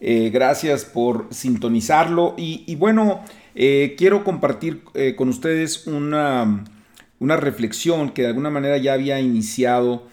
Eh, gracias por sintonizarlo. Y, bueno, eh, quiero compartir eh, con ustedes una, una, reflexión que de alguna manera ya había iniciado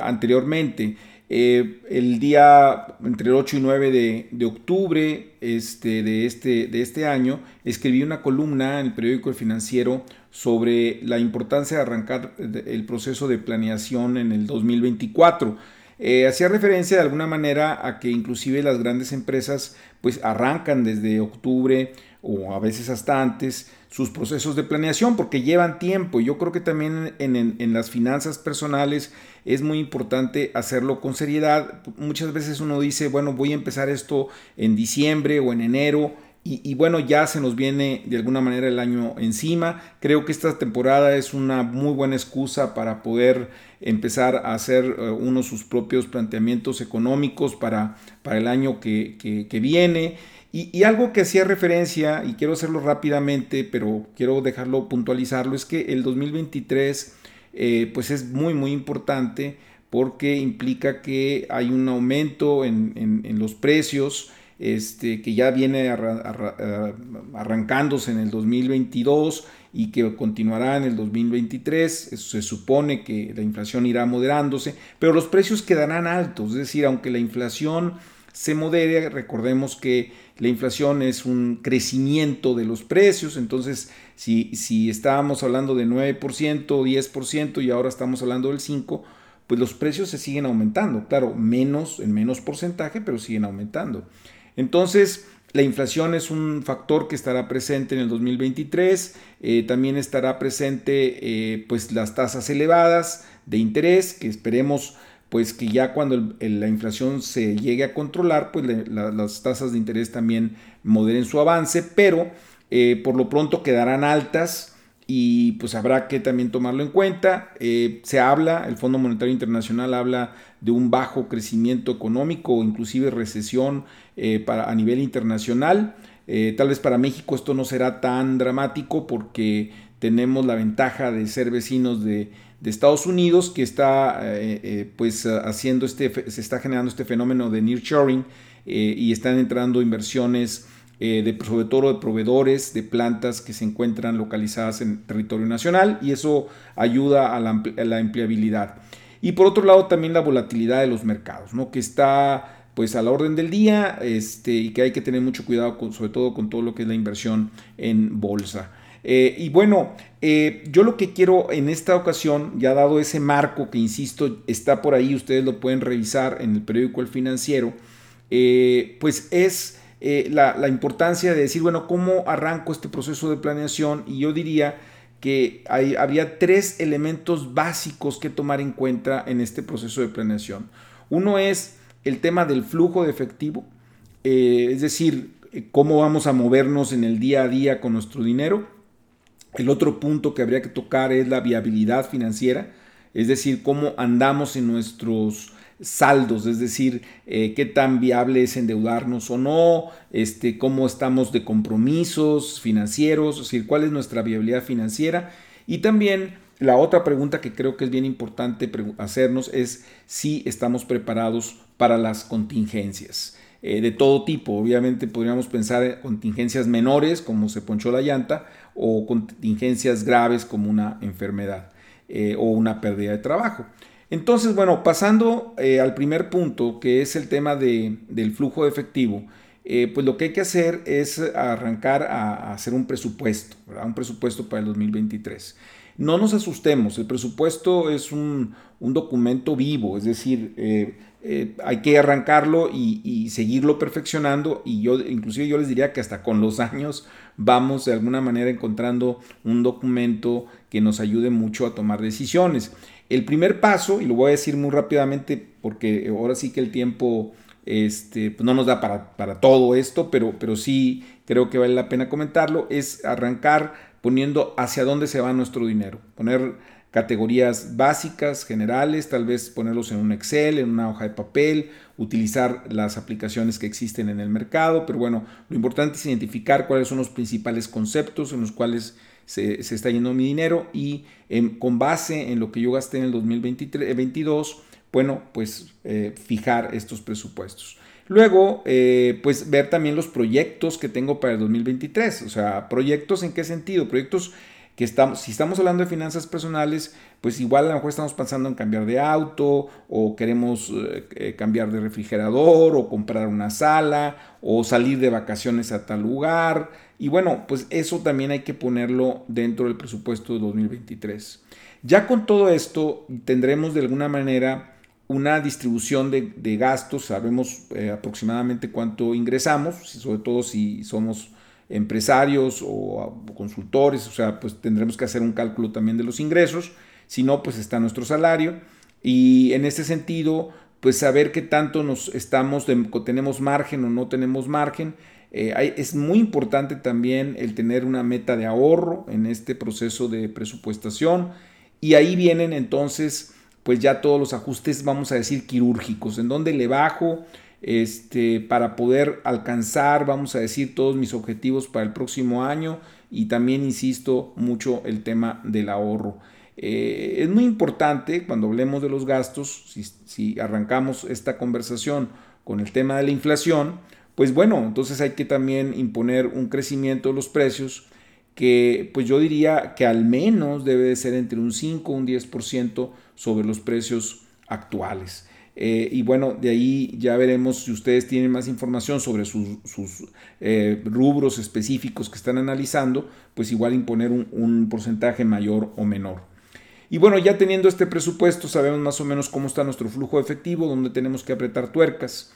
anteriormente. el día entre el 8 y 9 de, octubre este, de, este, de este año escribí una columna en el periódico El Financiero sobre la importancia de arrancar el proceso de planeación en el 2024. Eh, hacía referencia de alguna manera a que inclusive las grandes empresas pues arrancan desde octubre o a veces hasta antes sus procesos de planeación porque llevan tiempo. Yo creo que también en, las finanzas personales es muy importante hacerlo con seriedad. Muchas veces uno dice, bueno, voy a empezar esto en diciembre o en enero y, bueno, ya se nos viene de alguna manera el año encima. Creo que esta temporada es una muy buena excusa para poder empezar a hacer eh, uno sus propios planteamientos económicos para, para el año que, viene. Y, algo que hacía referencia, y quiero hacerlo rápidamente, pero quiero dejarlo puntualizarlo, es que el 2023 eh, pues es muy, muy importante porque implica que hay un aumento en, en los precios este, que ya viene arrancándose en el 2022 y que continuará en el 2023. Eso se supone que la inflación irá moderándose, pero los precios quedarán altos, es decir, aunque la inflación se modere, recordemos que la inflación es un crecimiento de los precios, entonces si, si estábamos hablando de 9%, 10% y ahora estamos hablando del 5%, pues los precios se siguen aumentando, claro, menos, en menos porcentaje, pero siguen aumentando. Entonces, la inflación es un factor que estará presente en el 2023, eh, también estará presente eh, pues las tasas elevadas de interés, que esperemos pues que ya cuando la inflación se llegue a controlar, pues las tasas de interés también moderen su avance, pero eh, por lo pronto quedarán altas y pues habrá que también tomarlo en cuenta. Eh, se habla, el Fondo Monetario Internacional habla de un bajo crecimiento económico inclusive recesión eh, para, a nivel internacional. Eh, tal vez para México esto no será tan dramático porque tenemos la ventaja de ser vecinos de, Estados Unidos que está pues haciendo este, se está generando este fenómeno de nearshoring y están entrando inversiones eh, sobre todo de proveedores de plantas que se encuentran localizadas en territorio nacional y eso ayuda a la, empleabilidad. Y por otro lado también la volatilidad de los mercados, ¿no? que está pues a la orden del día este, y que hay que tener mucho cuidado sobre todo con todo lo que es la inversión en bolsa. Eh, y bueno, eh, yo lo que quiero en esta ocasión, ya dado ese marco que insisto está por ahí, ustedes lo pueden revisar en el periódico El Financiero, pues es eh, la, importancia de decir, bueno, ¿cómo arranco este proceso de planeación? Y yo diría que hay, habría tres elementos básicos que tomar en cuenta en este proceso de planeación. Uno es el tema del flujo de efectivo, eh, es decir, eh, cómo vamos a movernos en el día a día con nuestro dinero. El otro punto que habría que tocar es la viabilidad financiera, es decir, cómo andamos en nuestros saldos, es decir, eh, qué tan viable es endeudarnos o no, este, cómo estamos de compromisos financieros, es decir, cuál es nuestra viabilidad financiera. Y también la otra pregunta que creo que es bien importante hacernos es si estamos preparados para las contingencias. Eh, de todo tipo, obviamente podríamos pensar en contingencias menores como se ponchó la llanta o contingencias graves como una enfermedad eh, o una pérdida de trabajo. Entonces, bueno, pasando eh, al primer punto, que es el tema del flujo de efectivo, eh, pues lo que hay que hacer es arrancar a, hacer un presupuesto, un presupuesto para el 2023. No nos asustemos, el presupuesto es un, documento vivo, es decir, eh, hay que arrancarlo y, y, seguirlo perfeccionando y yo inclusive yo les diría que hasta con los años vamos de alguna manera encontrando un documento que nos ayude mucho a tomar decisiones. El primer paso, y lo voy a decir muy rápidamente porque ahora sí que el tiempo este, pues no nos da para, para todo esto, pero, pero sí creo que vale la pena comentarlo, es arrancar poniendo hacia dónde se va nuestro dinero, poner categorías básicas, generales, tal vez ponerlos en un Excel, en una hoja de papel, utilizar las aplicaciones que existen en el mercado, pero bueno, lo importante es identificar cuáles son los principales conceptos en los cuales se, está yendo mi dinero y con base en lo que yo gasté en el 2022, bueno, pues eh, fijar estos presupuestos. Luego, eh, pues ver también los proyectos que tengo para el 2023. O sea, proyectos en qué sentido? Proyectos si estamos hablando de finanzas personales, pues igual a lo mejor estamos pensando en cambiar de auto o queremos eh, eh, cambiar de refrigerador o comprar una sala o salir de vacaciones a tal lugar. Y bueno, pues eso también hay que ponerlo dentro del presupuesto de 2023. Ya con todo esto tendremos de alguna manera una distribución de, gastos, sabemos eh, aproximadamente cuánto ingresamos, sobre todo si somos empresarios o, consultores, o sea, pues tendremos que hacer un cálculo también de los ingresos, si no, pues está nuestro salario y en ese sentido, pues saber qué tanto nos estamos, tenemos margen o no tenemos margen. Eh, es muy importante también el tener una meta de ahorro en este proceso de presupuestación y ahí vienen entonces pues ya todos los ajustes, vamos a decir, quirúrgicos, en donde le bajo este, para poder alcanzar, vamos a decir, todos mis objetivos para el próximo año y también insisto mucho el tema del ahorro. Eh, es muy importante cuando hablemos de los gastos, si, arrancamos esta conversación con el tema de la inflación, pues bueno, entonces hay que también imponer un crecimiento de los precios que pues yo diría que al menos debe de ser entre un 5 o un 10% sobre los precios actuales. Eh, y bueno, de ahí ya veremos si ustedes tienen más información sobre sus, eh, rubros específicos que están analizando, pues igual imponer un, un, porcentaje mayor o menor. Y bueno, ya teniendo este presupuesto, sabemos más o menos cómo está nuestro flujo efectivo, dónde tenemos que apretar tuercas.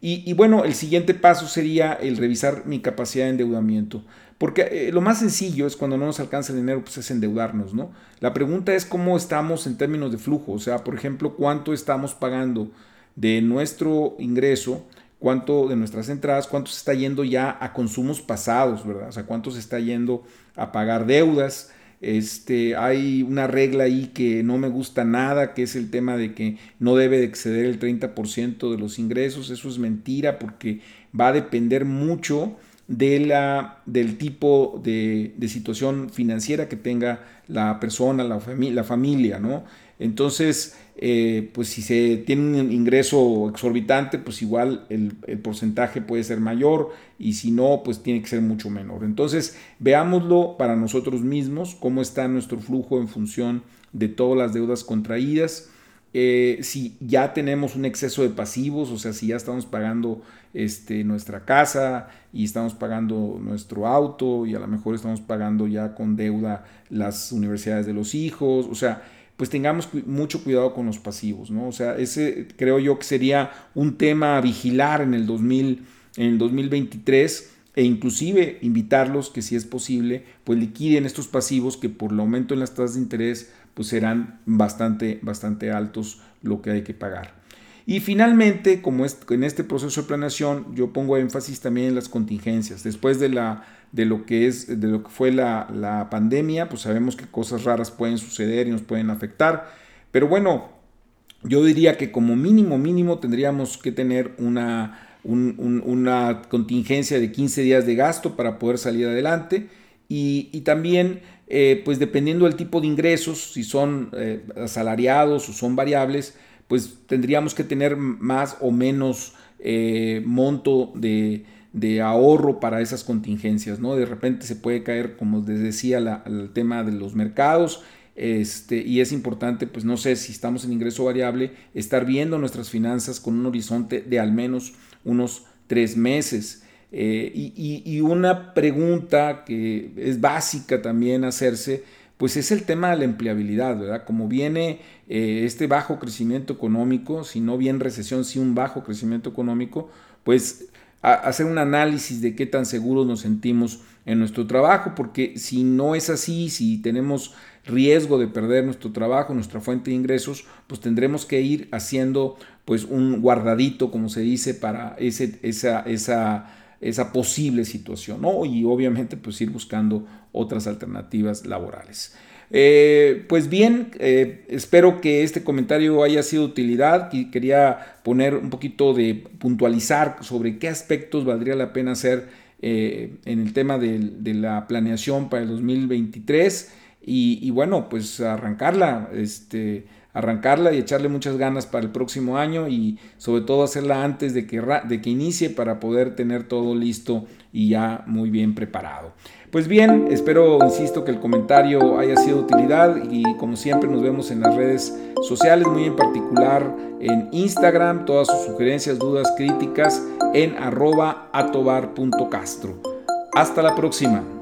Y, bueno, el siguiente paso sería el revisar mi capacidad de endeudamiento. Porque eh, lo más sencillo es cuando no nos alcanza el dinero, pues es endeudarnos, ¿no? La pregunta es cómo estamos en términos de flujo. O sea, por ejemplo, cuánto estamos pagando de nuestro ingreso, cuánto de nuestras entradas, cuánto se está yendo ya a consumos pasados, ¿verdad? O sea, cuánto se está yendo a pagar deudas, este, hay una regla ahí que no me gusta nada, que es el tema de que no debe exceder el 30% de los ingresos. Eso es mentira porque va a depender mucho de la, del tipo de, de situación financiera que tenga la persona, la, la familia, ¿no? Entonces, eh, pues si se tiene un ingreso exorbitante, pues igual el, porcentaje puede ser mayor y si no, pues tiene que ser mucho menor. Entonces, veámoslo para nosotros mismos, cómo está nuestro flujo en función de todas las deudas contraídas. Eh, si ya tenemos un exceso de pasivos, o sea, si ya estamos pagando este, nuestra casa y estamos pagando nuestro auto y a lo mejor estamos pagando ya con deuda las universidades de los hijos, o sea, pues tengamos mucho cuidado con los pasivos, ¿no? O sea, ese creo yo que sería un tema a vigilar en el, 2000, en el 2023 e inclusive invitarlos que si es posible, pues liquiden estos pasivos que por el aumento en las tasas de interés pues serán bastante, bastante altos lo que hay que pagar. Y finalmente, como en este proceso de planeación, yo pongo énfasis también en las contingencias. Después de la de lo que es de lo que fue la, pandemia, pues sabemos que cosas raras pueden suceder y nos pueden afectar. Pero bueno, yo diría que como mínimo, mínimo tendríamos que tener una, una contingencia de 15 días de gasto para poder salir adelante. Y, también, eh, pues dependiendo del tipo de ingresos, si son eh, asalariados o son variables, pues tendríamos que tener más o menos eh, monto de, de ahorro para esas contingencias, ¿no? De repente se puede caer, como les decía, el tema de los mercados, este, y es importante, pues no sé si estamos en ingreso variable, estar viendo nuestras finanzas con un horizonte de al menos unos tres meses. Eh, y, una pregunta que es básica también hacerse, pues es el tema de la empleabilidad, ¿verdad? Como viene eh, este bajo crecimiento económico, si no bien recesión, si un bajo crecimiento económico, pues hacer un análisis de qué tan seguros nos sentimos en nuestro trabajo, porque si no es así, si tenemos riesgo de perder nuestro trabajo, nuestra fuente de ingresos, pues tendremos que ir haciendo pues un guardadito, como se dice, para ese, esa, esa, esa posible situación, ¿no? Y obviamente pues ir buscando otras alternativas laborales. Eh, pues bien, eh, espero que este comentario haya sido de utilidad y quería poner un poquito de puntualizar sobre qué aspectos valdría la pena hacer eh, en el tema de, la planeación para el 2023 y, y bueno, pues arrancarla, este, arrancarla y echarle muchas ganas para el próximo año y sobre todo hacerla antes de que, de que inicie para poder tener todo listo y ya muy bien preparado. Pues bien, espero, insisto, que el comentario haya sido de utilidad y como siempre nos vemos en las redes sociales, muy en particular en Instagram, todas sus sugerencias, dudas, críticas en arroba atobar.castro. Hasta la próxima.